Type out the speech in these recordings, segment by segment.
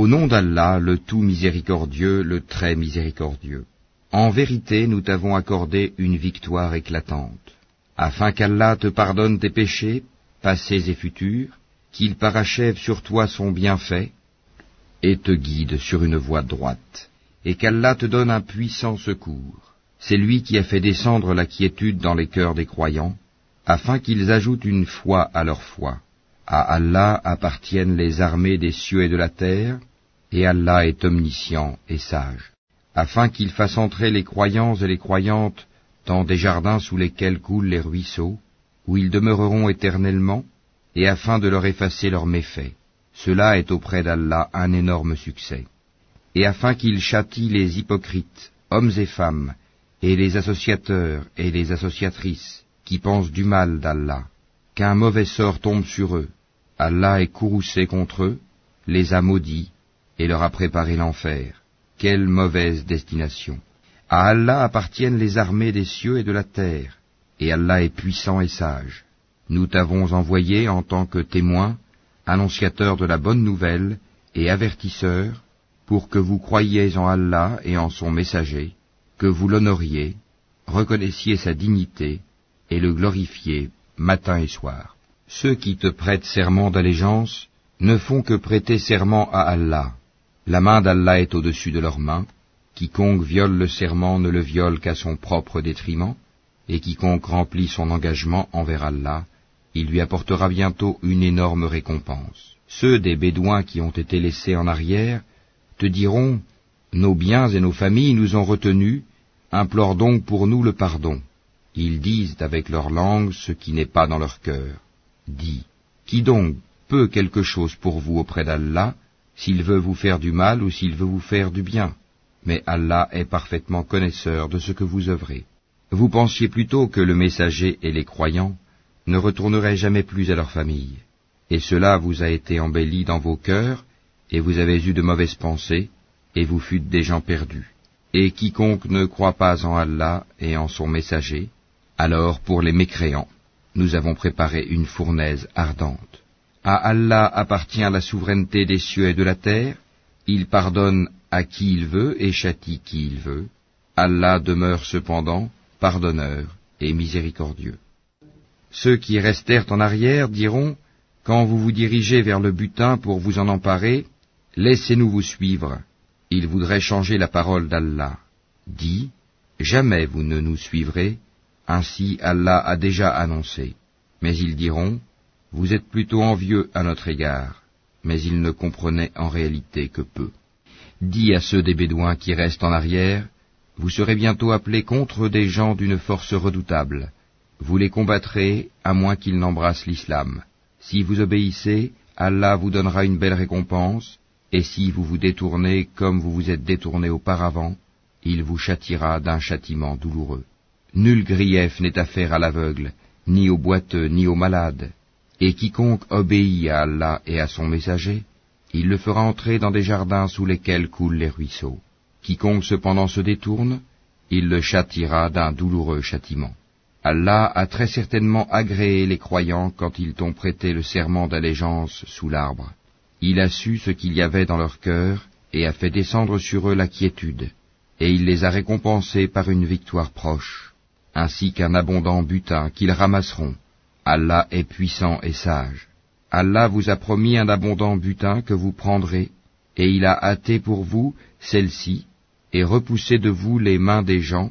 Au nom d'Allah, le tout miséricordieux, le très miséricordieux. En vérité, nous t'avons accordé une victoire éclatante, afin qu'Allah te pardonne tes péchés, passés et futurs, qu'il parachève sur toi son bienfait, et te guide sur une voie droite, et qu'Allah te donne un puissant secours. C'est lui qui a fait descendre la quiétude dans les cœurs des croyants, afin qu'ils ajoutent une foi à leur foi. À Allah appartiennent les armées des cieux et de la terre, et Allah est omniscient et sage, afin qu'il fasse entrer les croyants et les croyantes dans des jardins sous lesquels coulent les ruisseaux, où ils demeureront éternellement, et afin de leur effacer leurs méfaits. Cela est auprès d'Allah un énorme succès. Et afin qu'il châtie les hypocrites, hommes et femmes, et les associateurs et les associatrices, qui pensent du mal d'Allah, qu'un mauvais sort tombe sur eux. Allah est courroucé contre eux, les a maudits, et leur a préparé l'enfer. Quelle mauvaise destination. À Allah appartiennent les armées des cieux et de la terre, et Allah est puissant et sage. Nous t'avons envoyé en tant que témoin, annonciateur de la bonne nouvelle et avertisseur, pour que vous croyiez en Allah et en son messager, que vous l'honoriez, reconnaissiez sa dignité et le glorifiez matin et soir. Ceux qui te prêtent serment d'allégeance ne font que prêter serment à Allah. La main d'Allah est au-dessus de leurs mains. Quiconque viole le serment ne le viole qu'à son propre détriment, et quiconque remplit son engagement envers Allah, il lui apportera bientôt une énorme récompense. Ceux des Bédouins qui ont été laissés en arrière te diront, Nos biens et nos familles nous ont retenus, implore donc pour nous le pardon. Ils disent avec leur langue ce qui n'est pas dans leur cœur. Dis, qui donc peut quelque chose pour vous auprès d'Allah, s'il veut vous faire du mal ou s'il veut vous faire du bien? Mais Allah est parfaitement connaisseur de ce que vous œuvrez. Vous pensiez plutôt que le messager et les croyants ne retourneraient jamais plus à leur famille. Et cela vous a été embelli dans vos cœurs, et vous avez eu de mauvaises pensées, et vous fûtes des gens perdus. Et quiconque ne croit pas en Allah et en son messager, alors pour les mécréants, nous avons préparé une fournaise ardente. À Allah appartient la souveraineté des cieux et de la terre, il pardonne à qui il veut et châtie qui il veut. Allah demeure cependant pardonneur et miséricordieux. Ceux qui restèrent en arrière diront, quand vous vous dirigez vers le butin pour vous en emparer, laissez-nous vous suivre. Ils voudraient changer la parole d'Allah. Dis, jamais vous ne nous suivrez, ainsi Allah a déjà annoncé. Mais ils diront, Vous êtes plutôt envieux à notre égard. Mais ils ne comprenaient en réalité que peu. Dis à ceux des Bédouins qui restent en arrière, Vous serez bientôt appelés contre des gens d'une force redoutable. Vous les combattrez à moins qu'ils n'embrassent l'islam. Si vous obéissez, Allah vous donnera une belle récompense, et si vous vous détournez comme vous vous êtes détourné auparavant, il vous châtira d'un châtiment douloureux. Nul grief n'est affaire à l'aveugle, ni au boiteux, ni au malade. Et quiconque obéit à Allah et à son messager, il le fera entrer dans des jardins sous lesquels coulent les ruisseaux. Quiconque cependant se détourne, il le châtira d'un douloureux châtiment. Allah a très certainement agréé les croyants quand ils t'ont prêté le serment d'allégeance sous l'arbre. Il a su ce qu'il y avait dans leur cœur et a fait descendre sur eux la quiétude, et il les a récompensés par une victoire proche ainsi qu'un abondant butin qu'ils ramasseront. Allah est puissant et sage. Allah vous a promis un abondant butin que vous prendrez, et il a hâté pour vous celle-ci, et repoussé de vous les mains des gens,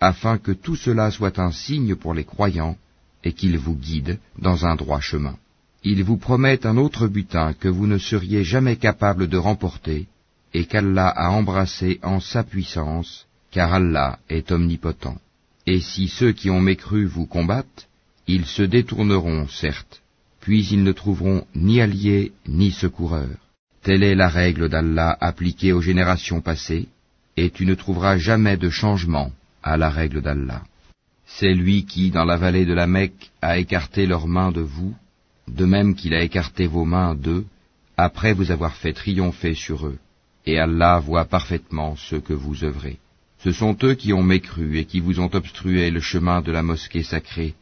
afin que tout cela soit un signe pour les croyants, et qu'il vous guide dans un droit chemin. Il vous promet un autre butin que vous ne seriez jamais capable de remporter, et qu'Allah a embrassé en sa puissance, car Allah est omnipotent. Et si ceux qui ont mécru vous combattent, ils se détourneront, certes, puis ils ne trouveront ni alliés ni secoureurs. Telle est la règle d'Allah appliquée aux générations passées, et tu ne trouveras jamais de changement à la règle d'Allah. C'est lui qui, dans la vallée de la Mecque, a écarté leurs mains de vous, de même qu'il a écarté vos mains d'eux, après vous avoir fait triompher sur eux. Et Allah voit parfaitement ce que vous œuvrez. Ce sont eux qui ont mécru et qui vous ont obstrué le chemin de la mosquée sacrée,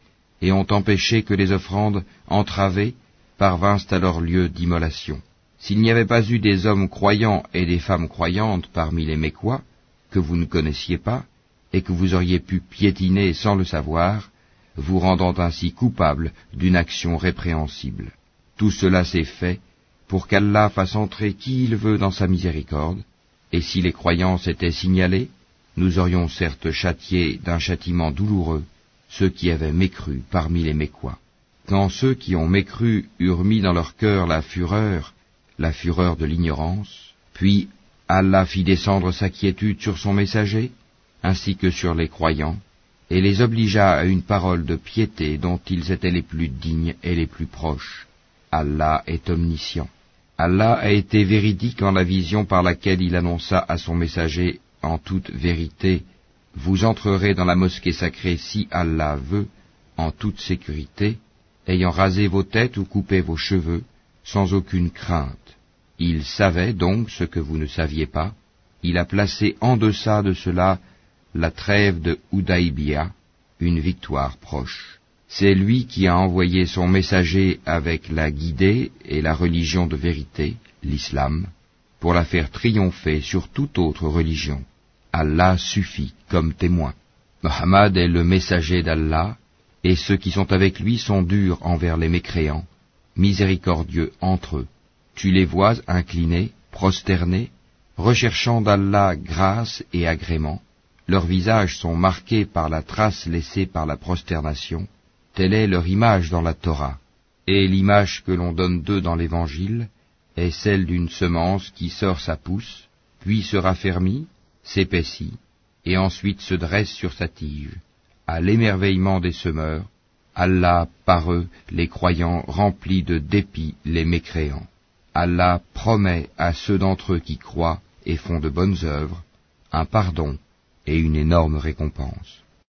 et ont empêché que les offrandes entravées parvinssent à leur lieu d'immolation. S'il n'y avait pas eu des hommes croyants et des femmes croyantes parmi les Mécois, que vous ne connaissiez pas, et que vous auriez pu piétiner sans le savoir, vous rendant ainsi coupable d'une action répréhensible. Tout cela s'est fait pour qu'Allah fasse entrer qui il veut dans sa miséricorde, et si les croyants s'étaient signalés, nous aurions certes châtié d'un châtiment douloureux ceux qui avaient mécru parmi les Mécois. Quand ceux qui ont mécru eurent mis dans leur cœur la fureur, la fureur de l'ignorance, puis Allah fit descendre sa quiétude sur son messager, ainsi que sur les croyants, et les obligea à une parole de piété dont ils étaient les plus dignes et les plus proches. Allah est omniscient. Allah a été véridique en la vision par laquelle il annonça à son messager en toute vérité, vous entrerez dans la mosquée sacrée si Allah veut, en toute sécurité, ayant rasé vos têtes ou coupé vos cheveux, sans aucune crainte. Il savait donc ce que vous ne saviez pas, il a placé en deçà de cela la trêve de Houdaïbia, une victoire proche. C'est lui qui a envoyé son messager avec la guidée et la religion de vérité, l'islam, pour la faire triompher sur toute autre religion. Allah suffit comme témoin. Mohammed est le messager d'Allah, et ceux qui sont avec lui sont durs envers les mécréants, miséricordieux entre eux. Tu les vois inclinés, prosternés, recherchant d'Allah grâce et agrément. Leurs visages sont marqués par la trace laissée par la prosternation. Telle est leur image dans la Torah. Et l'image que l'on donne d'eux dans l'Évangile est celle d'une semence qui sort sa pousse, puis se raffermit, s'épaissit, et ensuite se dresse sur sa tige. À l'émerveillement des semeurs, Allah par eux, les croyants, remplit de dépit les mécréants. Allah promet à ceux d'entre eux qui croient et font de bonnes œuvres un pardon et une énorme récompense.